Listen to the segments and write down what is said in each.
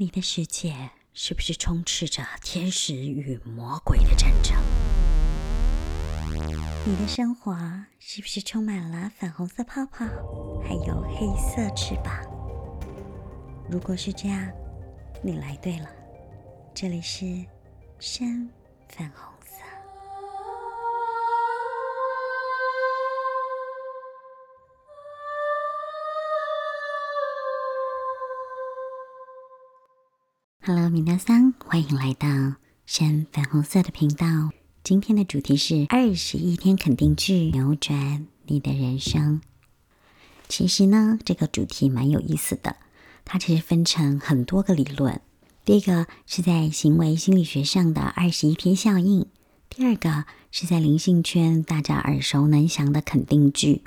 你的世界是不是充斥着天使与魔鬼的战争？你的生活是不是充满了粉红色泡泡，还有黑色翅膀？如果是这样，你来对了，这里是深粉红。Hello，米娜桑，欢迎来到深粉红色的频道。今天的主题是二十一天肯定句，扭转你的人生。其实呢，这个主题蛮有意思的。它其实分成很多个理论。第一个是在行为心理学上的二十一天效应，第二个是在灵性圈大家耳熟能详的肯定句。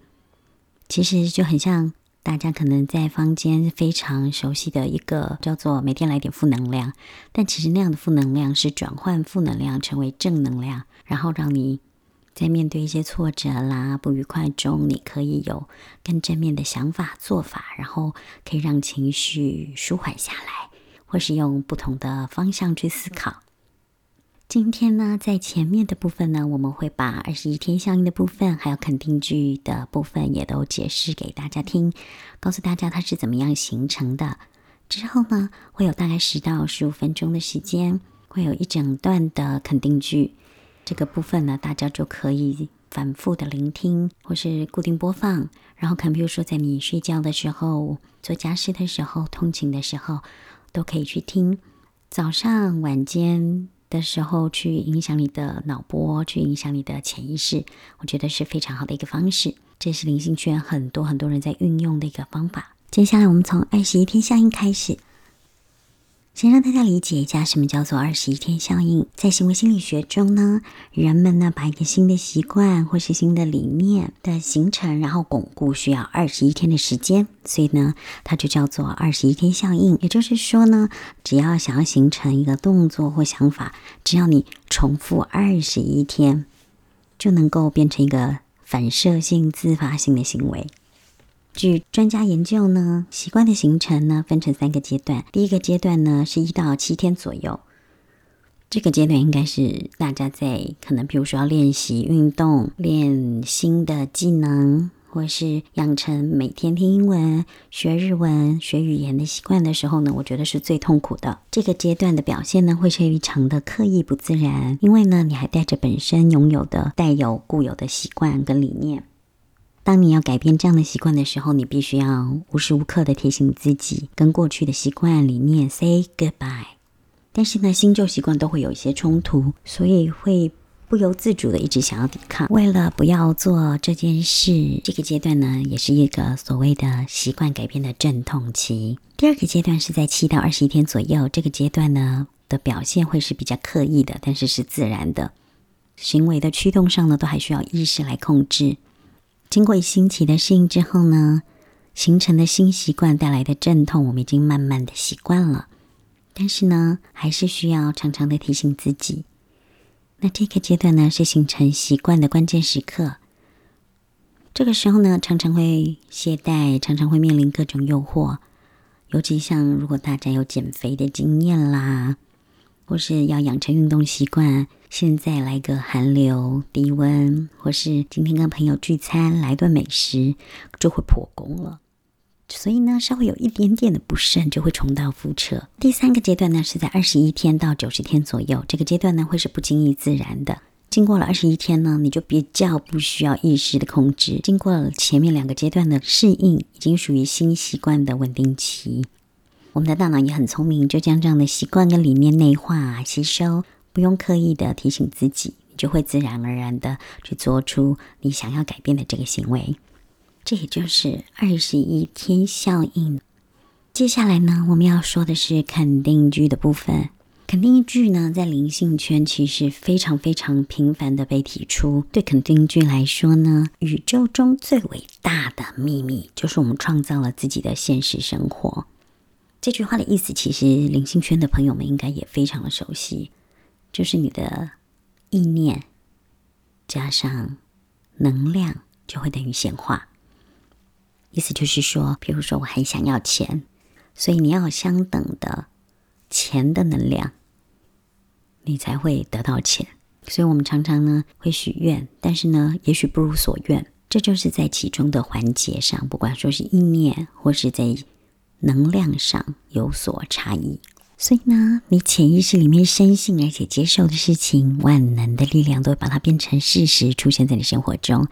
其实就很像。大家可能在坊间非常熟悉的一个叫做“每天来点负能量”，但其实那样的负能量是转换负能量成为正能量，然后让你在面对一些挫折啦、不愉快中，你可以有更正面的想法、做法，然后可以让情绪舒缓下来，或是用不同的方向去思考。今天呢，在前面的部分呢，我们会把二十一天效应的部分，还有肯定句的部分，也都解释给大家听，告诉大家它是怎么样形成的。之后呢，会有大概十到十五分钟的时间，会有一整段的肯定句。这个部分呢，大家就可以反复的聆听，或是固定播放。然后，可能比如说在你睡觉的时候、做家事的时候、通勤的时候，都可以去听。早上、晚间。的时候去影响你的脑波，去影响你的潜意识，我觉得是非常好的一个方式。这是灵性圈很多很多人在运用的一个方法。接下来我们从二十一天效应开始。先让大家理解一下什么叫做二十一天效应。在行为心理学中呢，人们呢把一个新的习惯或是新的理念的形成，然后巩固，需要二十一天的时间，所以呢，它就叫做二十一天效应。也就是说呢，只要想要形成一个动作或想法，只要你重复二十一天，就能够变成一个反射性、自发性的行为。据专家研究呢，习惯的形成呢分成三个阶段。第一个阶段呢是一到七天左右，这个阶段应该是大家在可能比如说要练习运动、练新的技能，或是养成每天听英文、学日文、学语言的习惯的时候呢，我觉得是最痛苦的。这个阶段的表现呢会是非常的刻意不自然，因为呢你还带着本身拥有的带有固有的习惯跟理念。当你要改变这样的习惯的时候，你必须要无时无刻的提醒自己，跟过去的习惯理念 say goodbye。但是呢，新旧习惯都会有一些冲突，所以会不由自主的一直想要抵抗。为了不要做这件事，这个阶段呢，也是一个所谓的习惯改变的阵痛期。第二个阶段是在七到二十一天左右，这个阶段呢的表现会是比较刻意的，但是是自然的，行为的驱动上呢，都还需要意识来控制。经过一星期的适应之后呢，形成的新习惯带来的阵痛，我们已经慢慢的习惯了。但是呢，还是需要常常的提醒自己。那这个阶段呢，是形成习惯的关键时刻。这个时候呢，常常会懈怠，常常会面临各种诱惑。尤其像如果大家有减肥的经验啦，或是要养成运动习惯。现在来个寒流、低温，或是今天跟朋友聚餐来顿美食，就会破功了。所以呢，稍微有一点点的不慎，就会重蹈覆辙。第三个阶段呢，是在二十一天到九十天左右，这个阶段呢会是不经意自然的。经过了二十一天呢，你就比较不需要意识的控制。经过了前面两个阶段的适应，已经属于新习惯的稳定期。我们的大脑也很聪明，就将这样的习惯跟理念内化吸收。不用刻意的提醒自己，你就会自然而然的去做出你想要改变的这个行为。这也就是二十一天效应。接下来呢，我们要说的是肯定句的部分。肯定句呢，在灵性圈其实非常非常频繁的被提出。对肯定句来说呢，宇宙中最伟大的秘密就是我们创造了自己的现实生活。这句话的意思，其实灵性圈的朋友们应该也非常的熟悉。就是你的意念加上能量，就会等于显化。意思就是说，比如说我很想要钱，所以你要有相等的钱的能量，你才会得到钱。所以，我们常常呢会许愿，但是呢，也许不如所愿。这就是在其中的环节上，不管说是意念或是在能量上有所差异。所以呢，你潜意识里面深信而且接受的事情，万能的力量都会把它变成事实，出现在你生活中。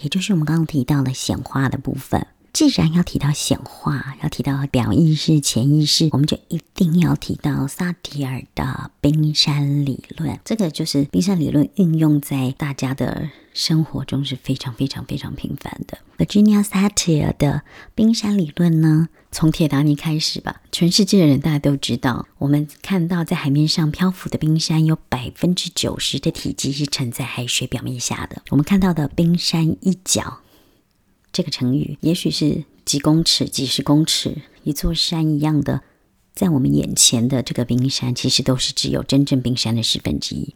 也就是我们刚刚提到的显化的部分。既然要提到显化，要提到表意识、潜意识，我们就一定要提到萨提尔的冰山理论。这个就是冰山理论运用在大家的生活中是非常非常非常频繁的。Virginia Satir 的冰山理论呢，从铁达尼开始吧，全世界的人大家都知道，我们看到在海面上漂浮的冰山，有百分之九十的体积是沉在海水表面下的。我们看到的冰山一角。这个成语也许是几公尺、几十公尺，一座山一样的，在我们眼前的这个冰山，其实都是只有真正冰山的十分之一。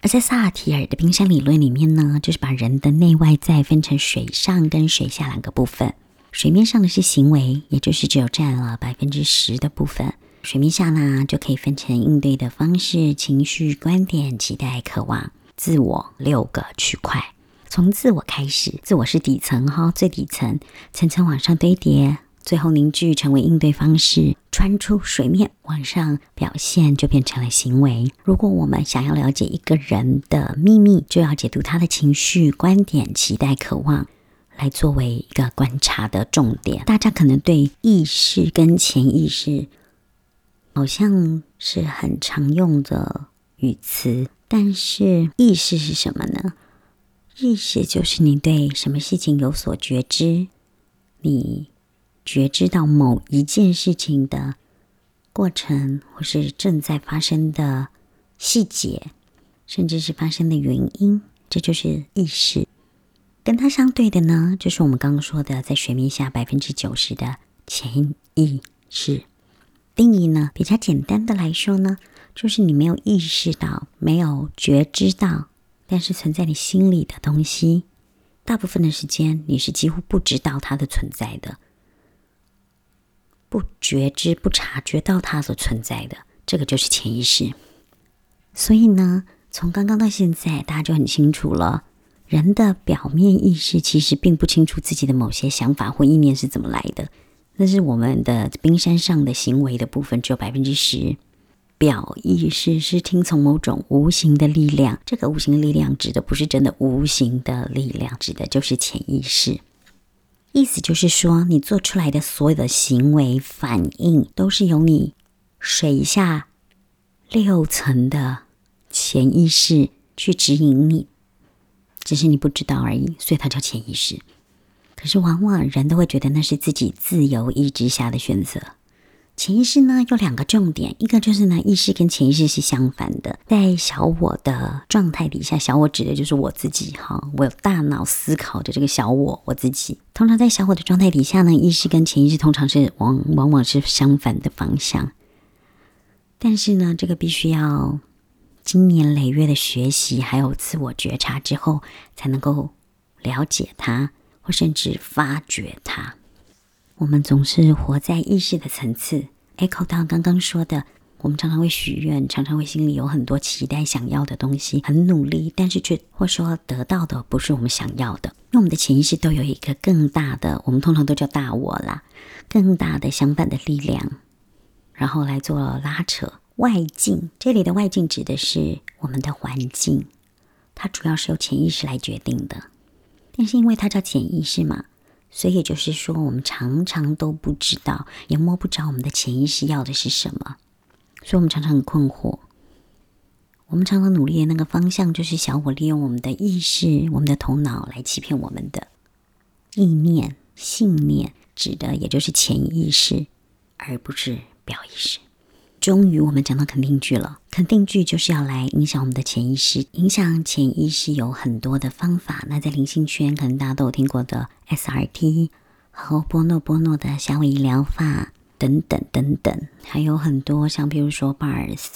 而在萨提尔的冰山理论里面呢，就是把人的内外在分成水上跟水下两个部分。水面上的是行为，也就是只有占了百分之十的部分；水面下呢，就可以分成应对的方式、情绪、观点、期待、渴望、自我六个区块。从自我开始，自我是底层哈，最底层，层层往上堆叠，最后凝聚成为应对方式，穿出水面往上表现，就变成了行为。如果我们想要了解一个人的秘密，就要解读他的情绪、观点、期待、渴望，来作为一个观察的重点。大家可能对意识跟潜意识好像是很常用的语词，但是意识是什么呢？意识就是你对什么事情有所觉知，你觉知到某一件事情的过程，或是正在发生的细节，甚至是发生的原因，这就是意识。跟它相对的呢，就是我们刚刚说的，在水面下百分之九十的潜意识。定义呢，比较简单的来说呢，就是你没有意识到，没有觉知到。但是存在你心里的东西，大部分的时间你是几乎不知道它的存在的，不觉知、不察觉到它所存在的，这个就是潜意识。所以呢，从刚刚到现在，大家就很清楚了，人的表面意识其实并不清楚自己的某些想法或意念是怎么来的，那是我们的冰山上的行为的部分，只有百分之十。表意识是听从某种无形的力量，这个无形的力量指的不是真的无形的力量，指的就是潜意识。意思就是说，你做出来的所有的行为反应，都是由你水下六层的潜意识去指引你，只是你不知道而已，所以它叫潜意识。可是往往人都会觉得那是自己自由意志下的选择。潜意识呢有两个重点，一个就是呢，意识跟潜意识是相反的。在小我的状态底下，小我指的就是我自己哈，我有大脑思考的这个小我，我自己。通常在小我的状态底下呢，意识跟潜意识通常是往往往是相反的方向。但是呢，这个必须要经年累月的学习，还有自我觉察之后，才能够了解它，或甚至发掘它。我们总是活在意识的层次，echo 到刚刚说的，我们常常会许愿，常常会心里有很多期待、想要的东西，很努力，但是却或说得到的不是我们想要的。因为我们的潜意识都有一个更大的，我们通常都叫大我啦，更大的相反的力量，然后来做拉扯。外境，这里的外境指的是我们的环境，它主要是由潜意识来决定的，但是因为它叫潜意识嘛。所以也就是说，我们常常都不知道，也摸不着我们的潜意识要的是什么，所以我们常常很困惑。我们常常努力的那个方向，就是小我利用我们的意识、我们的头脑来欺骗我们的意念、信念，指的也就是潜意识，而不是表意识。终于，我们讲到肯定句了。肯定句就是要来影响我们的潜意识。影响潜意识有很多的方法。那在灵性圈，可能大家都有听过的 SRT 和波诺波诺的夏威夷疗法等等等等，还有很多像比如说 Bars、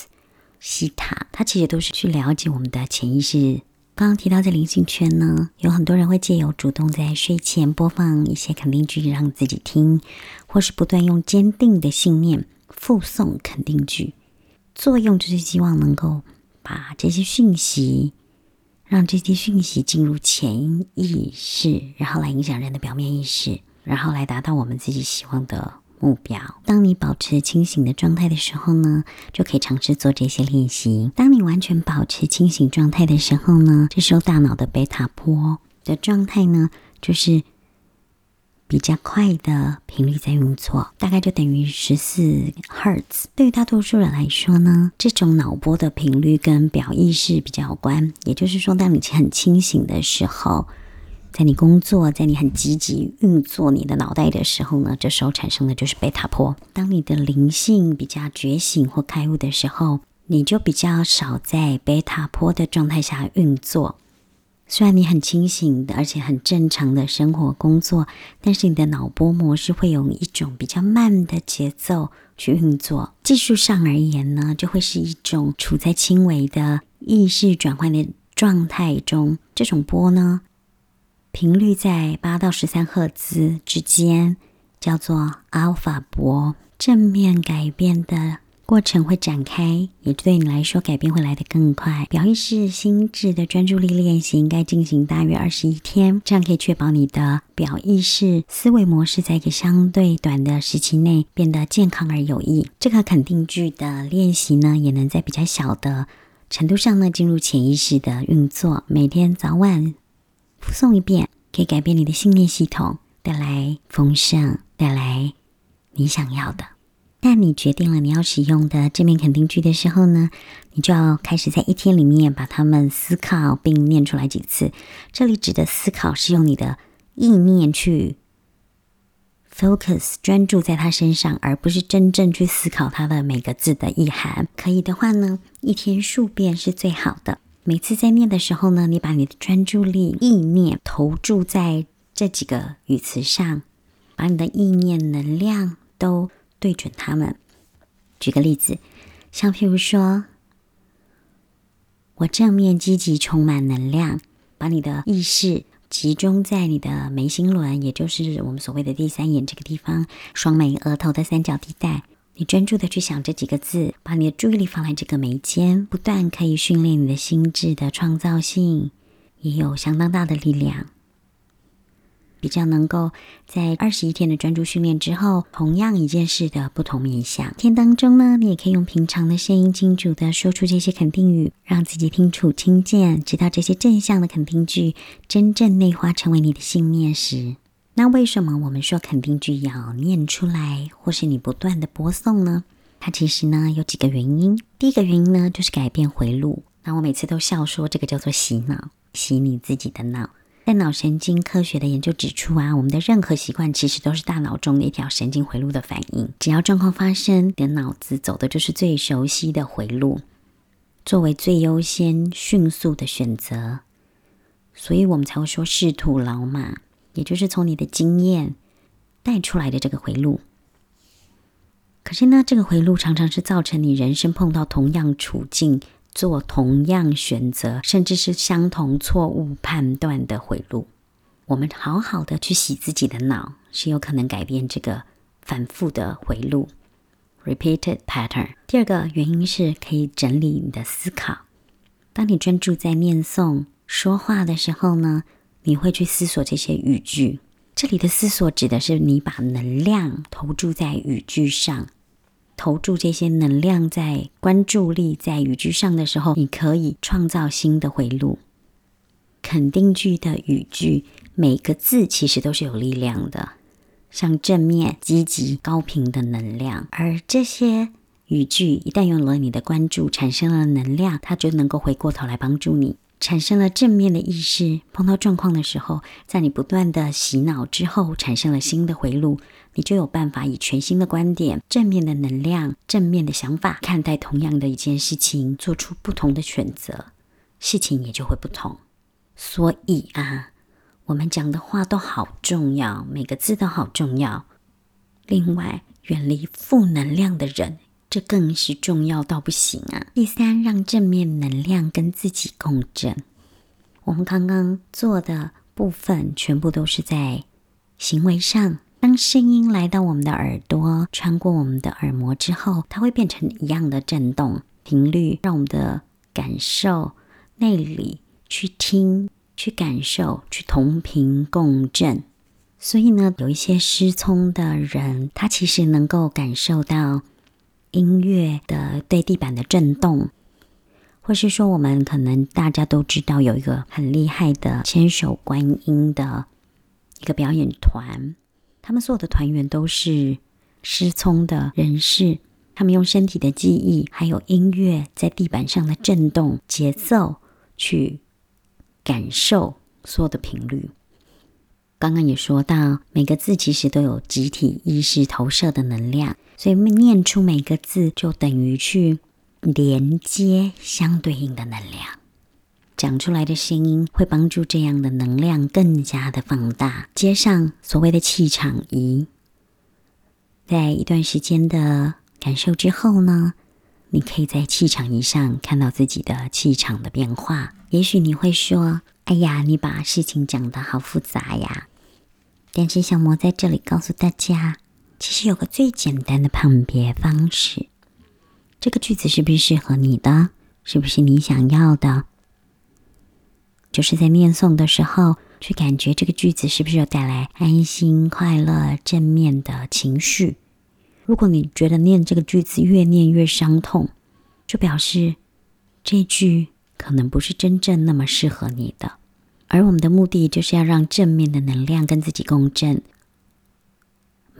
西塔，它其实都是去了解我们的潜意识。刚刚提到在灵性圈呢，有很多人会借由主动在睡前播放一些肯定句让自己听，或是不断用坚定的信念。附送肯定句，作用就是希望能够把这些讯息，让这些讯息进入潜意识，然后来影响人的表面意识，然后来达到我们自己希望的目标。当你保持清醒的状态的时候呢，就可以尝试做这些练习。当你完全保持清醒状态的时候呢，这时候大脑的贝塔波的状态呢，就是。比较快的频率在运作，大概就等于十四赫兹。对于大多数人来说呢，这种脑波的频率跟表意识比较有关。也就是说，当你很清醒的时候，在你工作，在你很积极运作你的脑袋的时候呢，这时候产生的就是贝塔波。当你的灵性比较觉醒或开悟的时候，你就比较少在贝塔波的状态下运作。虽然你很清醒的，而且很正常的生活工作，但是你的脑波模式会用一种比较慢的节奏去运作。技术上而言呢，就会是一种处在轻微的意识转换的状态中。这种波呢，频率在八到十三赫兹之间，叫做阿尔法波，正面改变的。过程会展开，也对你来说改变会来得更快。表意识心智的专注力练习应该进行大约二十一天，这样可以确保你的表意识思维模式在一个相对短的时期内变得健康而有益。这个肯定句的练习呢，也能在比较小的程度上呢进入潜意识的运作。每天早晚复诵一遍，可以改变你的信念系统，带来丰盛，带来你想要的。但你决定了你要使用的正面肯定句的时候呢，你就要开始在一天里面把它们思考并念出来几次。这里指的思考是用你的意念去 focus 专注在它身上，而不是真正去思考它的每个字的意涵。可以的话呢，一天数遍是最好的。每次在念的时候呢，你把你的专注力、意念投注在这几个语词上，把你的意念能量都。对准他们。举个例子，像譬如说，我正面积极、充满能量，把你的意识集中在你的眉心轮，也就是我们所谓的第三眼这个地方，双眉、额头的三角地带。你专注的去想这几个字，把你的注意力放在这个眉间，不断可以训练你的心智的创造性，也有相当大的力量。比较能够在二十一天的专注训练之后，同样一件事的不同面向。天当中呢，你也可以用平常的声音，清楚的说出这些肯定语，让自己听楚听见，直到这些正向的肯定句真正内化成为你的信念时。那为什么我们说肯定句要念出来，或是你不断的播送呢？它其实呢有几个原因。第一个原因呢就是改变回路。那我每次都笑说，这个叫做洗脑，洗你自己的脑。在脑神经科学的研究指出啊，我们的任何习惯其实都是大脑中的一条神经回路的反应。只要状况发生，你的脑子走的就是最熟悉的回路，作为最优先、迅速的选择。所以我们才会说仕途老马，也就是从你的经验带出来的这个回路。可是呢，这个回路常常是造成你人生碰到同样处境。做同样选择，甚至是相同错误判断的回路，我们好好的去洗自己的脑，是有可能改变这个反复的回路 （repeated pattern）。第二个原因是可以整理你的思考。当你专注在念诵、说话的时候呢，你会去思索这些语句。这里的思索指的是你把能量投注在语句上。投注这些能量在关注力在语句上的时候，你可以创造新的回路。肯定句的语句，每个字其实都是有力量的，像正面、积极、高频的能量。而这些语句一旦有了你的关注，产生了能量，它就能够回过头来帮助你。产生了正面的意识，碰到状况的时候，在你不断的洗脑之后，产生了新的回路，你就有办法以全新的观点、正面的能量、正面的想法看待同样的一件事情，做出不同的选择，事情也就会不同。所以啊，我们讲的话都好重要，每个字都好重要。另外，远离负能量的人。这更是重要到不行啊！第三，让正面能量跟自己共振。我们刚刚做的部分全部都是在行为上，当声音来到我们的耳朵，穿过我们的耳膜之后，它会变成一样的震动频率，让我们的感受内里去听、去感受、去同频共振。所以呢，有一些失聪的人，他其实能够感受到音乐的对地板的震动，或是说，我们可能大家都知道有一个很厉害的千手观音的一个表演团。他们所有的团员都是失聪的人士，他们用身体的记忆，还有音乐在地板上的震动节奏，去感受所有的频率。刚刚也说到，每个字其实都有集体意识投射的能量，所以念出每个字就等于去连接相对应的能量。讲出来的声音会帮助这样的能量更加的放大。接上所谓的气场仪，在一段时间的感受之后呢，你可以在气场仪上看到自己的气场的变化。也许你会说：“哎呀，你把事情讲得好复杂呀！”但是小魔在这里告诉大家，其实有个最简单的判别方式：这个句子是不是适合你的？是不是你想要的？就是在念诵的时候，去感觉这个句子是不是有带来安心、快乐、正面的情绪。如果你觉得念这个句子越念越伤痛，就表示这句可能不是真正那么适合你的。而我们的目的就是要让正面的能量跟自己共振，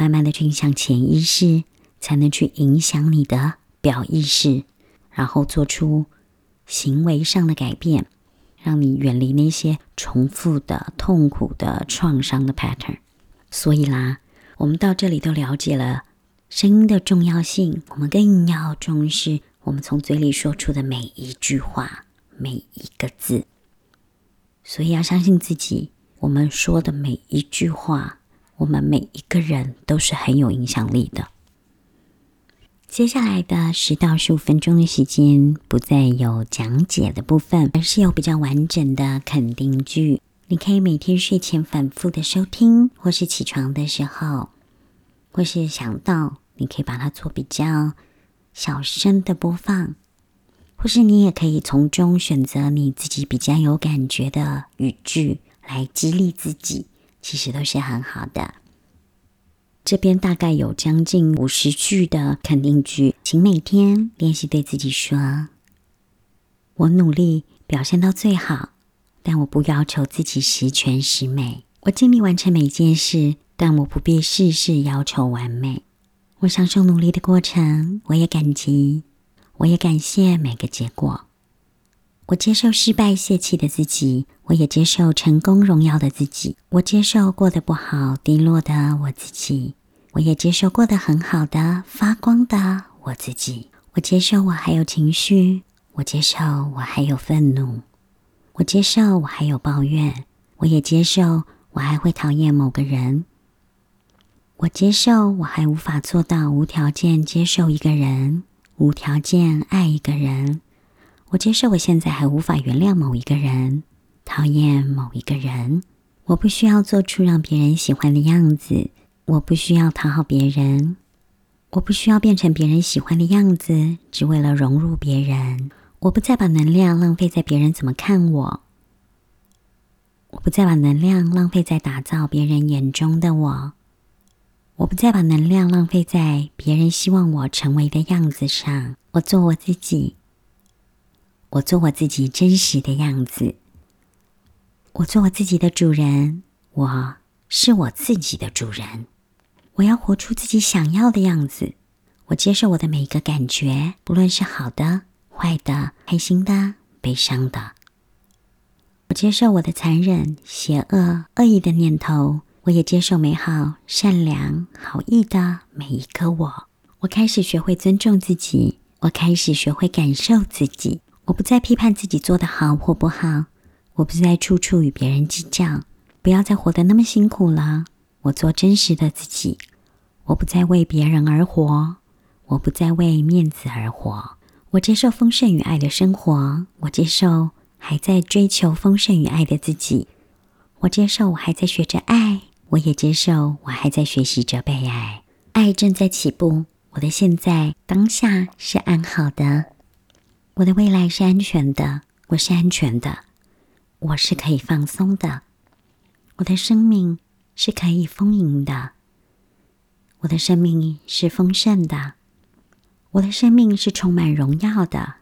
慢慢的去影响潜意识，才能去影响你的表意识，然后做出行为上的改变。让你远离那些重复的、痛苦的、创伤的 pattern。所以啦，我们到这里都了解了声音的重要性。我们更要重视我们从嘴里说出的每一句话、每一个字。所以要相信自己，我们说的每一句话，我们每一个人都是很有影响力的。接下来的十到十五分钟的时间，不再有讲解的部分，而是有比较完整的肯定句。你可以每天睡前反复的收听，或是起床的时候，或是想到，你可以把它做比较小声的播放，或是你也可以从中选择你自己比较有感觉的语句来激励自己，其实都是很好的。这边大概有将近五十句的肯定句，请每天练习对自己说：“我努力表现到最好，但我不要求自己十全十美。我尽力完成每件事，但我不必事事要求完美。我享受努力的过程，我也感激，我也感谢每个结果。我接受失败泄气的自己，我也接受成功荣耀的自己。我接受过得不好、低落的我自己，我也接受过得很好的、发光的我自己。我接受我还有情绪，我接受我还有愤怒，我接受我还有抱怨，我也接受我还会讨厌某个人。我接受我还无法做到无条件接受一个人，无条件爱一个人。我接受我现在还无法原谅某一个人，讨厌某一个人。我不需要做出让别人喜欢的样子，我不需要讨好别人，我不需要变成别人喜欢的样子，只为了融入别人。我不再把能量浪费在别人怎么看我，我不再把能量浪费在打造别人眼中的我，我不再把能量浪费在别人希望我成为的样子上。我做我自己。我做我自己真实的样子，我做我自己的主人，我是我自己的主人。我要活出自己想要的样子。我接受我的每一个感觉，不论是好的、坏的、开心的、悲伤的。我接受我的残忍、邪恶、恶意的念头，我也接受美好、善良、好意的每一个我。我开始学会尊重自己，我开始学会感受自己。我不再批判自己做的好或不好，我不再处处与别人计较，不要再活得那么辛苦了。我做真实的自己，我不再为别人而活，我不再为面子而活。我接受丰盛与爱的生活，我接受还在追求丰盛与爱的自己，我接受我还在学着爱，我也接受我还在学习着被爱，爱正在起步。我的现在当下是安好的，我的未来是安全的，我是安全的，我是可以放松的，我的生命是可以丰盈的，我的生命是丰盛的，我的生命是充满荣耀的，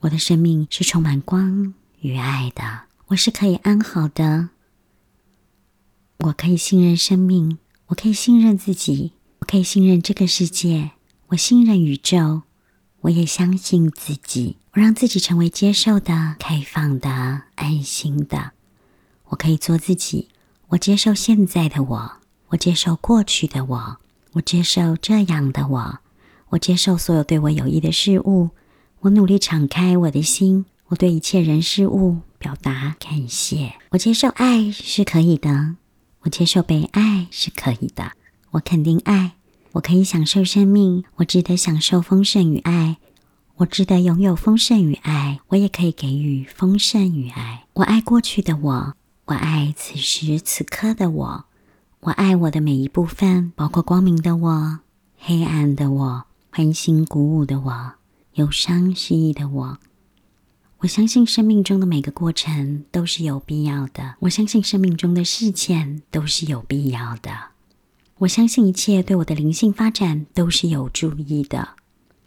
我的生命是充满光与爱的，我是可以安好的，我可以信任生命，我可以信任自己。我可以信任这个世界，我信任宇宙，我也相信自己。我让自己成为接受的、开放的、安心的。我可以做自己。我接受现在的我，我接受过去的我，我接受这样的我，我接受所有对我有益的事物。我努力敞开我的心，我对一切人事物表达感谢。我接受爱是可以的，我接受被爱是可以的。我肯定爱，我可以享受生命，我值得享受丰盛与爱，我值得拥有丰盛与爱，我也可以给予丰盛与爱。我爱过去的我，我爱此时此刻的我，我爱我的每一部分，包括光明的我、黑暗的我、欢欣鼓舞的我、忧伤失意的我。我相信生命中的每个过程都是有必要的，我相信生命中的事件都是有必要的。我相信一切对我的灵性发展都是有助益的。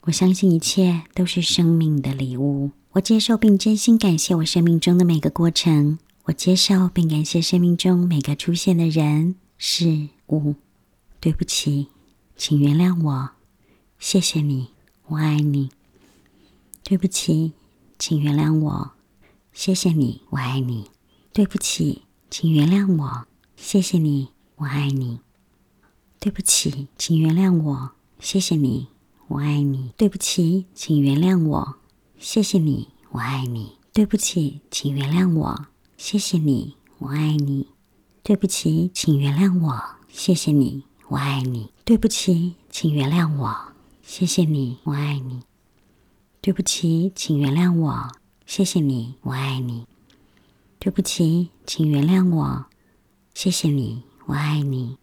我相信一切都是生命的礼物。我接受并真心感谢我生命中的每个过程。我接受并感谢生命中每个出现的人事物。对不起，请原谅我。谢谢你，我爱你。对不起，请原谅我。谢谢你，我爱你。对不起，请原谅我。谢谢你，我爱你。对不起，请原谅我。谢谢你，我爱你。对不起，请原谅我。谢谢你，我爱你。对不起，请原谅我。谢谢你，我爱你。对不起，请原谅我。谢谢你，我爱你。对不起，请原谅我。谢谢你，我爱你。对不起，请原谅我。谢谢你，我爱你。对不起，请原谅我。谢谢你，我爱你。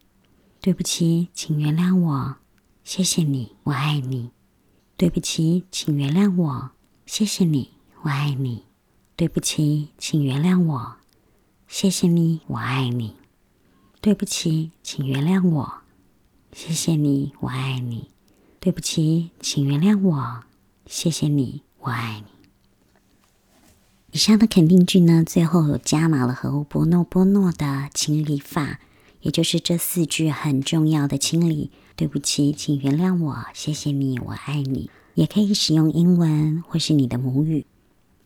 对不起，请原谅我。谢谢你，我爱你。对不起，请原谅我。谢谢你，我爱你。对不起，请原谅我。谢谢你，我爱你。对不起，请原谅我。谢谢你，我爱你。对不起，请原谅我。谢谢你，我爱你。以上的肯定句呢，最后有加码了和波诺波诺的情理法。也就是这四句很重要的清理。对不起，请原谅我。谢谢你，我爱你。也可以使用英文或是你的母语。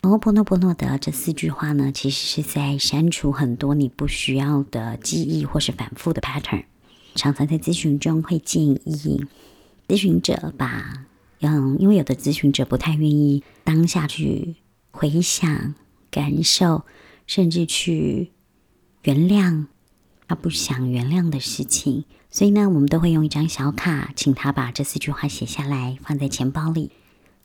然后波诺波诺的这四句话呢，其实是在删除很多你不需要的记忆或是反复的 pattern。常常在咨询中会建议咨询者把，嗯，因为有的咨询者不太愿意当下去回想、感受，甚至去原谅。他不想原谅的事情，所以呢，我们都会用一张小卡，请他把这四句话写下来，放在钱包里，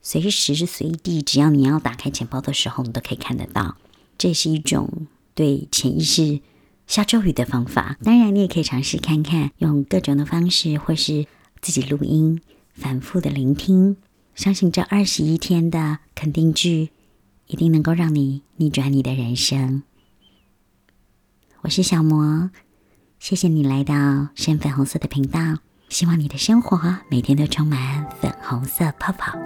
随时随地，只要你要打开钱包的时候，你都可以看得到。这是一种对潜意识下咒语的方法。当然，你也可以尝试看看，用各种的方式，或是自己录音，反复的聆听。相信这二十一天的肯定句，一定能够让你逆转你的人生。我是小魔。谢谢你来到深粉红色的频道，希望你的生活每天都充满粉红色泡泡。